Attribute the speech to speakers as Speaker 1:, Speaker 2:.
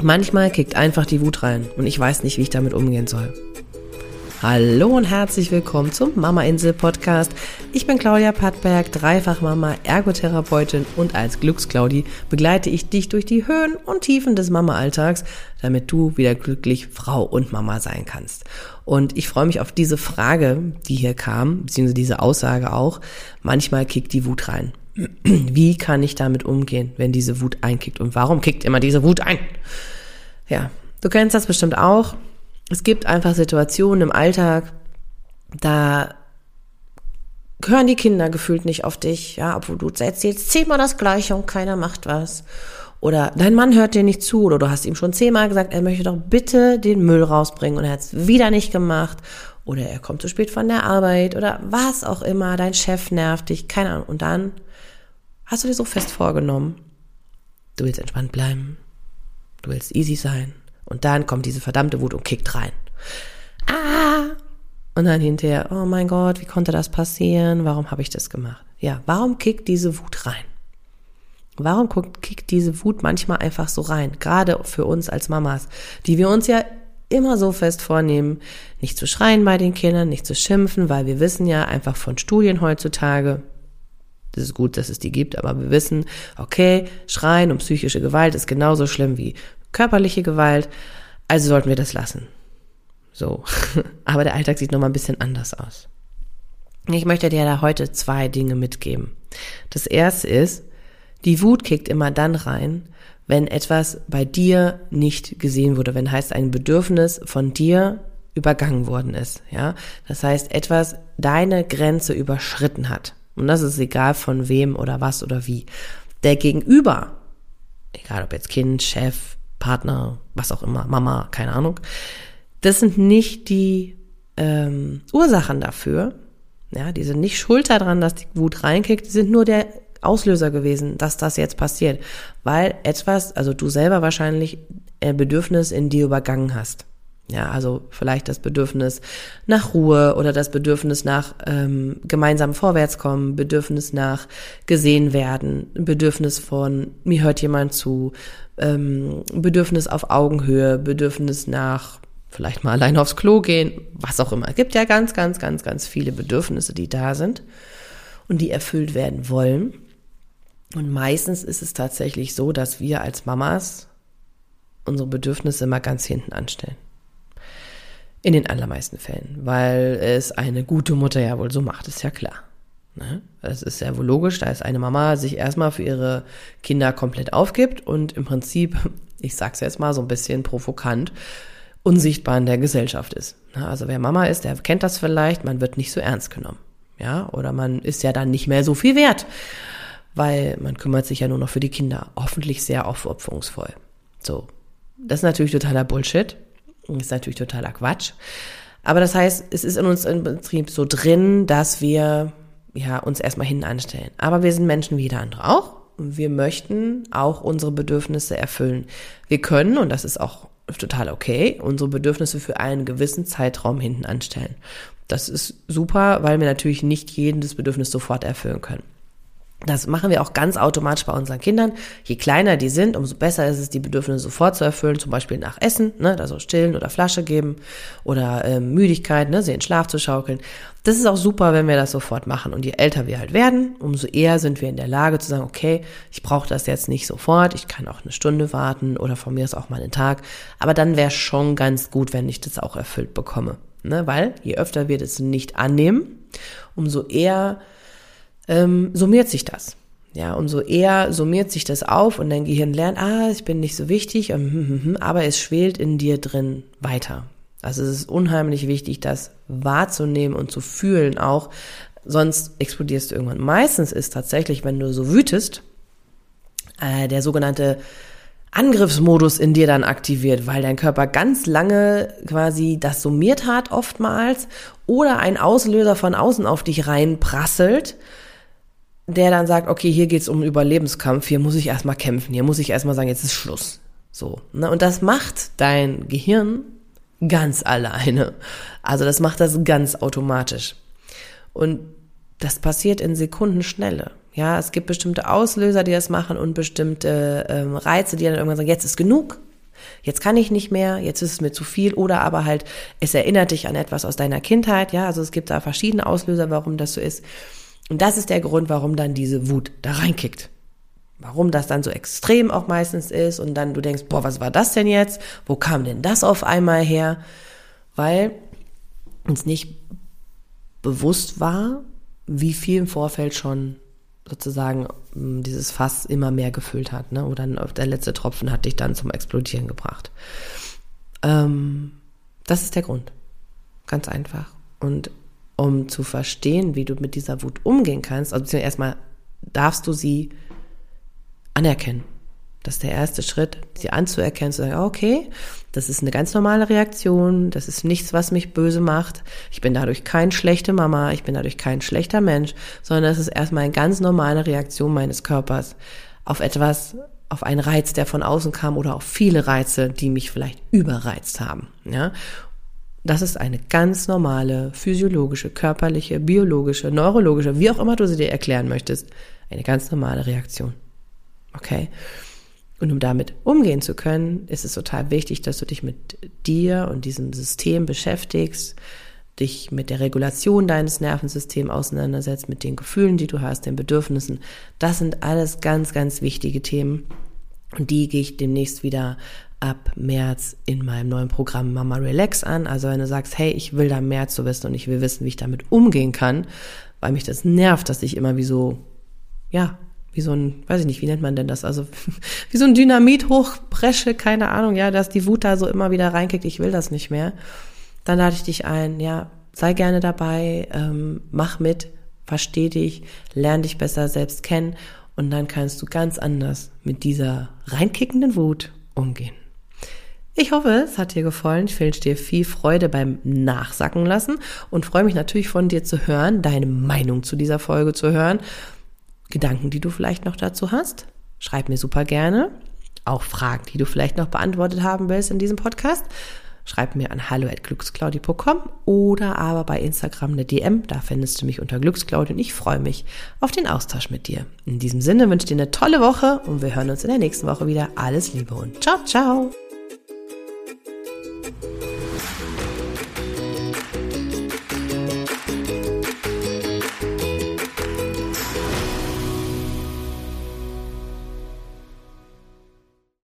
Speaker 1: Manchmal kickt einfach die Wut rein und ich weiß nicht, wie ich damit umgehen soll. Hallo und herzlich willkommen zum Mama Insel Podcast. Ich bin Claudia Pattberg, Dreifachmama, Ergotherapeutin und als Glücksclaudi begleite ich dich durch die Höhen und Tiefen des Mama-Alltags, damit du wieder glücklich Frau und Mama sein kannst. Und ich freue mich auf diese Frage, die hier kam, beziehungsweise diese Aussage auch. Manchmal kickt die Wut rein. Wie kann ich damit umgehen, wenn diese Wut einkickt? Und warum kickt immer diese Wut ein? Ja, du kennst das bestimmt auch. Es gibt einfach Situationen im Alltag, da hören die Kinder gefühlt nicht auf dich, ja, obwohl du erzählst zehnmal das Gleiche und keiner macht was. Oder dein Mann hört dir nicht zu oder du hast ihm schon zehnmal gesagt, er möchte doch bitte den Müll rausbringen und er hat es wieder nicht gemacht. Oder er kommt zu spät von der Arbeit oder was auch immer, dein Chef nervt dich, keine Ahnung. Und dann hast du dir so fest vorgenommen, du willst entspannt bleiben, du willst easy sein. Und dann kommt diese verdammte Wut und kickt rein. Ah! Und dann hinterher, oh mein Gott, wie konnte das passieren? Warum habe ich das gemacht? Ja, warum kickt diese Wut rein? Warum kickt diese Wut manchmal einfach so rein? Gerade für uns als Mamas, die wir uns ja immer so fest vornehmen, nicht zu schreien bei den Kindern, nicht zu schimpfen, weil wir wissen ja einfach von Studien heutzutage, das ist gut, dass es die gibt, aber wir wissen, okay, Schreien und psychische Gewalt ist genauso schlimm wie körperliche Gewalt, also sollten wir das lassen. So. Aber der Alltag sieht nochmal ein bisschen anders aus. Ich möchte dir da heute zwei Dinge mitgeben. Das erste ist, die Wut kickt immer dann rein, wenn etwas bei dir nicht gesehen wurde, wenn heißt ein Bedürfnis von dir übergangen worden ist, ja? Das heißt, etwas deine Grenze überschritten hat. Und das ist egal von wem oder was oder wie. Der Gegenüber, egal ob jetzt Kind, Chef, Partner, was auch immer, Mama, keine Ahnung, das sind nicht die ähm, Ursachen dafür. Ja, die sind nicht schuld daran, dass die Wut reinkickt, die sind nur der Auslöser gewesen, dass das jetzt passiert. Weil etwas, also du selber wahrscheinlich ein Bedürfnis in dir übergangen hast. Ja, also vielleicht das Bedürfnis nach Ruhe oder das Bedürfnis nach ähm, gemeinsam vorwärtskommen, Bedürfnis nach gesehen werden, Bedürfnis von mir hört jemand zu, ähm, Bedürfnis auf Augenhöhe, Bedürfnis nach vielleicht mal allein aufs Klo gehen, was auch immer. Es gibt ja ganz, ganz, ganz, ganz viele Bedürfnisse, die da sind und die erfüllt werden wollen. Und meistens ist es tatsächlich so, dass wir als Mamas unsere Bedürfnisse immer ganz hinten anstellen. In den allermeisten Fällen, weil es eine gute Mutter ja wohl so macht, ist ja klar. Ne? Das ist ja wohl logisch, da ist eine Mama sich erstmal für ihre Kinder komplett aufgibt und im Prinzip, ich sag's jetzt mal so ein bisschen provokant, unsichtbar in der Gesellschaft ist. Ne? Also wer Mama ist, der kennt das vielleicht, man wird nicht so ernst genommen. Ja, oder man ist ja dann nicht mehr so viel wert, weil man kümmert sich ja nur noch für die Kinder. Hoffentlich sehr aufopferungsvoll. So. Das ist natürlich totaler Bullshit. Ist natürlich totaler Quatsch. Aber das heißt, es ist in uns im Prinzip so drin, dass wir ja, uns erstmal hinten anstellen. Aber wir sind Menschen wie jeder andere auch. Und wir möchten auch unsere Bedürfnisse erfüllen. Wir können, und das ist auch total okay, unsere Bedürfnisse für einen gewissen Zeitraum hinten anstellen. Das ist super, weil wir natürlich nicht jedes Bedürfnis sofort erfüllen können. Das machen wir auch ganz automatisch bei unseren Kindern. Je kleiner die sind, umso besser ist es, die Bedürfnisse sofort zu erfüllen, zum Beispiel nach Essen, ne, also stillen oder Flasche geben oder ähm, Müdigkeit, ne, sie in Schlaf zu schaukeln. Das ist auch super, wenn wir das sofort machen. Und je älter wir halt werden, umso eher sind wir in der Lage zu sagen, okay, ich brauche das jetzt nicht sofort, ich kann auch eine Stunde warten oder von mir ist auch mal einen Tag. Aber dann wäre schon ganz gut, wenn ich das auch erfüllt bekomme. Ne? Weil je öfter wir das nicht annehmen, umso eher ähm, summiert sich das. Ja, umso eher summiert sich das auf und dein Gehirn lernt, ah, ich bin nicht so wichtig, hm, hm, hm, aber es schwelt in dir drin weiter. Also es ist unheimlich wichtig, das wahrzunehmen und zu fühlen auch, sonst explodierst du irgendwann. Meistens ist tatsächlich, wenn du so wütest, äh, der sogenannte Angriffsmodus in dir dann aktiviert, weil dein Körper ganz lange quasi das summiert hat oftmals oder ein Auslöser von außen auf dich reinprasselt der dann sagt, okay, hier geht's um Überlebenskampf, hier muss ich erstmal kämpfen, hier muss ich erstmal sagen, jetzt ist Schluss. So. Ne? Und das macht dein Gehirn ganz alleine. Also das macht das ganz automatisch. Und das passiert in Sekundenschnelle. Ja, es gibt bestimmte Auslöser, die das machen und bestimmte ähm, Reize, die dann irgendwann sagen, jetzt ist genug. Jetzt kann ich nicht mehr, jetzt ist es mir zu viel oder aber halt, es erinnert dich an etwas aus deiner Kindheit, ja, also es gibt da verschiedene Auslöser, warum das so ist. Und das ist der Grund, warum dann diese Wut da reinkickt. Warum das dann so extrem auch meistens ist und dann du denkst, boah, was war das denn jetzt? Wo kam denn das auf einmal her? Weil uns nicht bewusst war, wie viel im Vorfeld schon sozusagen mm, dieses Fass immer mehr gefüllt hat, ne? Oder der letzte Tropfen hat dich dann zum Explodieren gebracht. Ähm, das ist der Grund. Ganz einfach. Und um zu verstehen, wie du mit dieser Wut umgehen kannst, also erstmal darfst du sie anerkennen. Das ist der erste Schritt, sie anzuerkennen, zu sagen, okay, das ist eine ganz normale Reaktion, das ist nichts, was mich böse macht. Ich bin dadurch kein schlechte Mama, ich bin dadurch kein schlechter Mensch, sondern das ist erstmal eine ganz normale Reaktion meines Körpers auf etwas, auf einen Reiz, der von außen kam oder auf viele Reize, die mich vielleicht überreizt haben. Ja? Das ist eine ganz normale physiologische, körperliche, biologische, neurologische, wie auch immer du sie dir erklären möchtest, eine ganz normale Reaktion. Okay? Und um damit umgehen zu können, ist es total wichtig, dass du dich mit dir und diesem System beschäftigst, dich mit der Regulation deines Nervensystems auseinandersetzt, mit den Gefühlen, die du hast, den Bedürfnissen. Das sind alles ganz, ganz wichtige Themen. Und die gehe ich demnächst wieder ab März in meinem neuen Programm Mama Relax an. Also wenn du sagst, hey, ich will da mehr zu wissen und ich will wissen, wie ich damit umgehen kann, weil mich das nervt, dass ich immer wie so, ja, wie so ein, weiß ich nicht, wie nennt man denn das? Also wie so ein Dynamit hochbresche, keine Ahnung, ja, dass die Wut da so immer wieder reinkickt, ich will das nicht mehr. Dann lade ich dich ein, ja, sei gerne dabei, ähm, mach mit, versteh dich, lern dich besser selbst kennen und dann kannst du ganz anders mit dieser reinkickenden Wut umgehen. Ich hoffe, es hat dir gefallen. Ich wünsche dir viel Freude beim Nachsacken lassen und freue mich natürlich von dir zu hören, deine Meinung zu dieser Folge zu hören. Gedanken, die du vielleicht noch dazu hast, schreib mir super gerne. Auch Fragen, die du vielleicht noch beantwortet haben willst in diesem Podcast, schreib mir an hallo@glücksclaudi.com oder aber bei Instagram eine DM, da findest du mich unter Glücksclaudi und ich freue mich auf den Austausch mit dir. In diesem Sinne wünsche ich dir eine tolle Woche und wir hören uns in der nächsten Woche wieder. Alles Liebe und ciao, ciao.